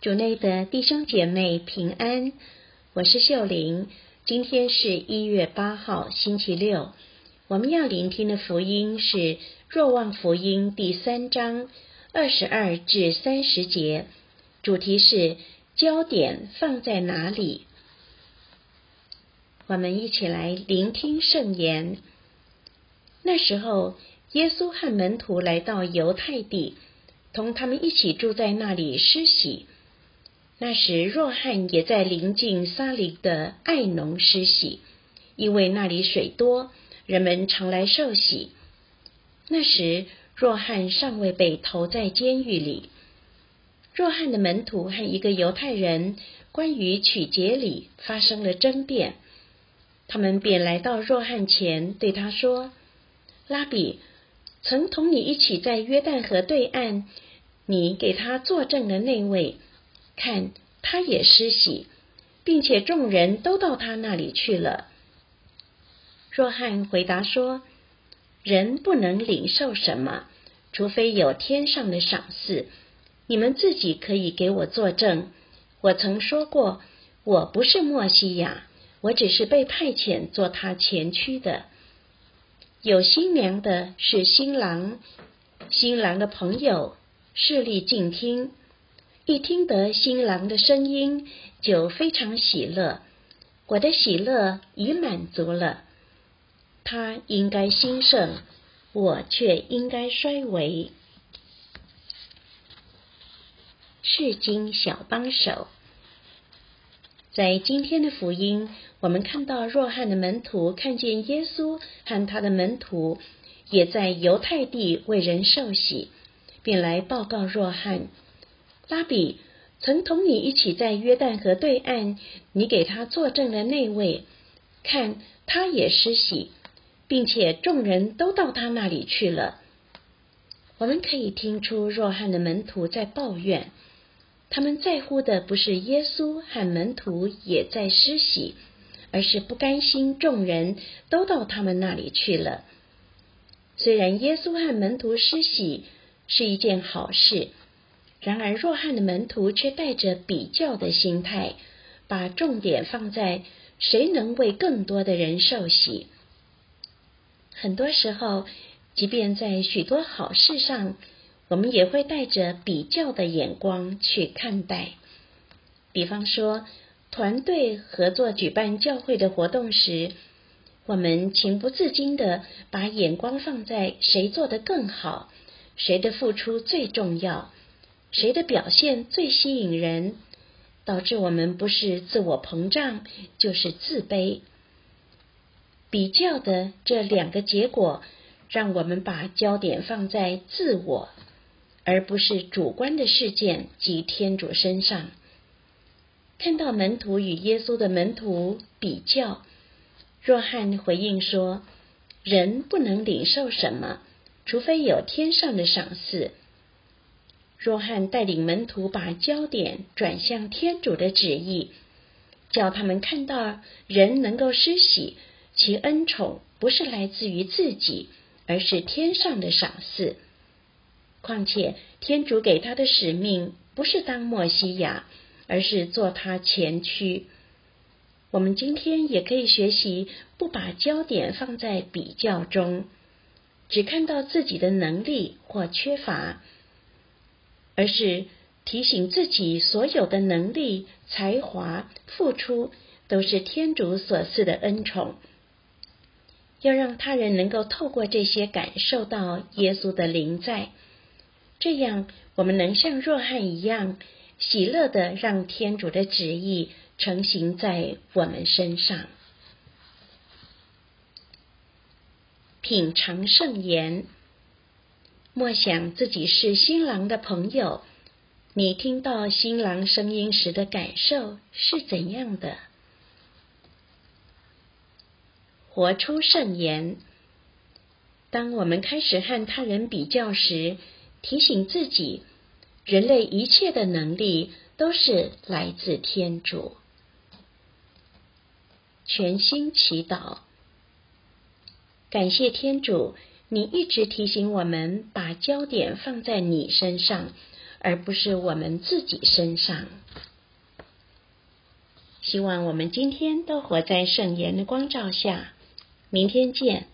主内的弟兄姐妹平安，我是秀玲。今天是一月八号，星期六。我们要聆听的福音是《若望福音》第三章二十二至三十节，主题是焦点放在哪里？我们一起来聆听圣言。那时候，耶稣和门徒来到犹太地，同他们一起住在那里施洗。那时，若翰也在临近撒里的爱农施洗，因为那里水多，人们常来受洗。那时，若翰尚未被投在监狱里。若翰的门徒和一个犹太人关于取节礼发生了争辩，他们便来到若翰前，对他说：“拉比，曾同你一起在约旦河对岸，你给他作证的那位。”看，他也施洗，并且众人都到他那里去了。若翰回答说：“人不能领受什么，除非有天上的赏赐。你们自己可以给我作证。我曾说过，我不是墨西亚，我只是被派遣做他前驱的。有新娘的是新郎，新郎的朋友势力静听。”一听得新郎的声音，就非常喜乐。我的喜乐已满足了。他应该兴盛，我却应该衰微。是经小帮手，在今天的福音，我们看到若翰的门徒看见耶稣和他的门徒也在犹太地为人受洗，便来报告若翰。拉比曾同你一起在约旦河对岸，你给他作证的那位，看他也施洗，并且众人都到他那里去了。我们可以听出若翰的门徒在抱怨，他们在乎的不是耶稣和门徒也在施洗，而是不甘心众人都到他们那里去了。虽然耶稣和门徒施洗是一件好事。然而，若翰的门徒却带着比较的心态，把重点放在谁能为更多的人受洗。很多时候，即便在许多好事上，我们也会带着比较的眼光去看待。比方说，团队合作举办教会的活动时，我们情不自禁的把眼光放在谁做得更好，谁的付出最重要。谁的表现最吸引人，导致我们不是自我膨胀，就是自卑。比较的这两个结果，让我们把焦点放在自我，而不是主观的事件及天主身上。看到门徒与耶稣的门徒比较，若翰回应说：“人不能领受什么，除非有天上的赏赐。”若翰带领门徒把焦点转向天主的旨意，叫他们看到人能够施洗，其恩宠不是来自于自己，而是天上的赏赐。况且天主给他的使命不是当莫西亚，而是做他前驱。我们今天也可以学习，不把焦点放在比较中，只看到自己的能力或缺乏。而是提醒自己，所有的能力、才华、付出，都是天主所赐的恩宠。要让他人能够透过这些感受到耶稣的灵在，这样我们能像若翰一样，喜乐的让天主的旨意成行在我们身上。品尝圣言。莫想自己是新郎的朋友，你听到新郎声音时的感受是怎样的？活出圣言。当我们开始和他人比较时，提醒自己，人类一切的能力都是来自天主。全心祈祷，感谢天主。你一直提醒我们把焦点放在你身上，而不是我们自己身上。希望我们今天都活在圣言的光照下。明天见。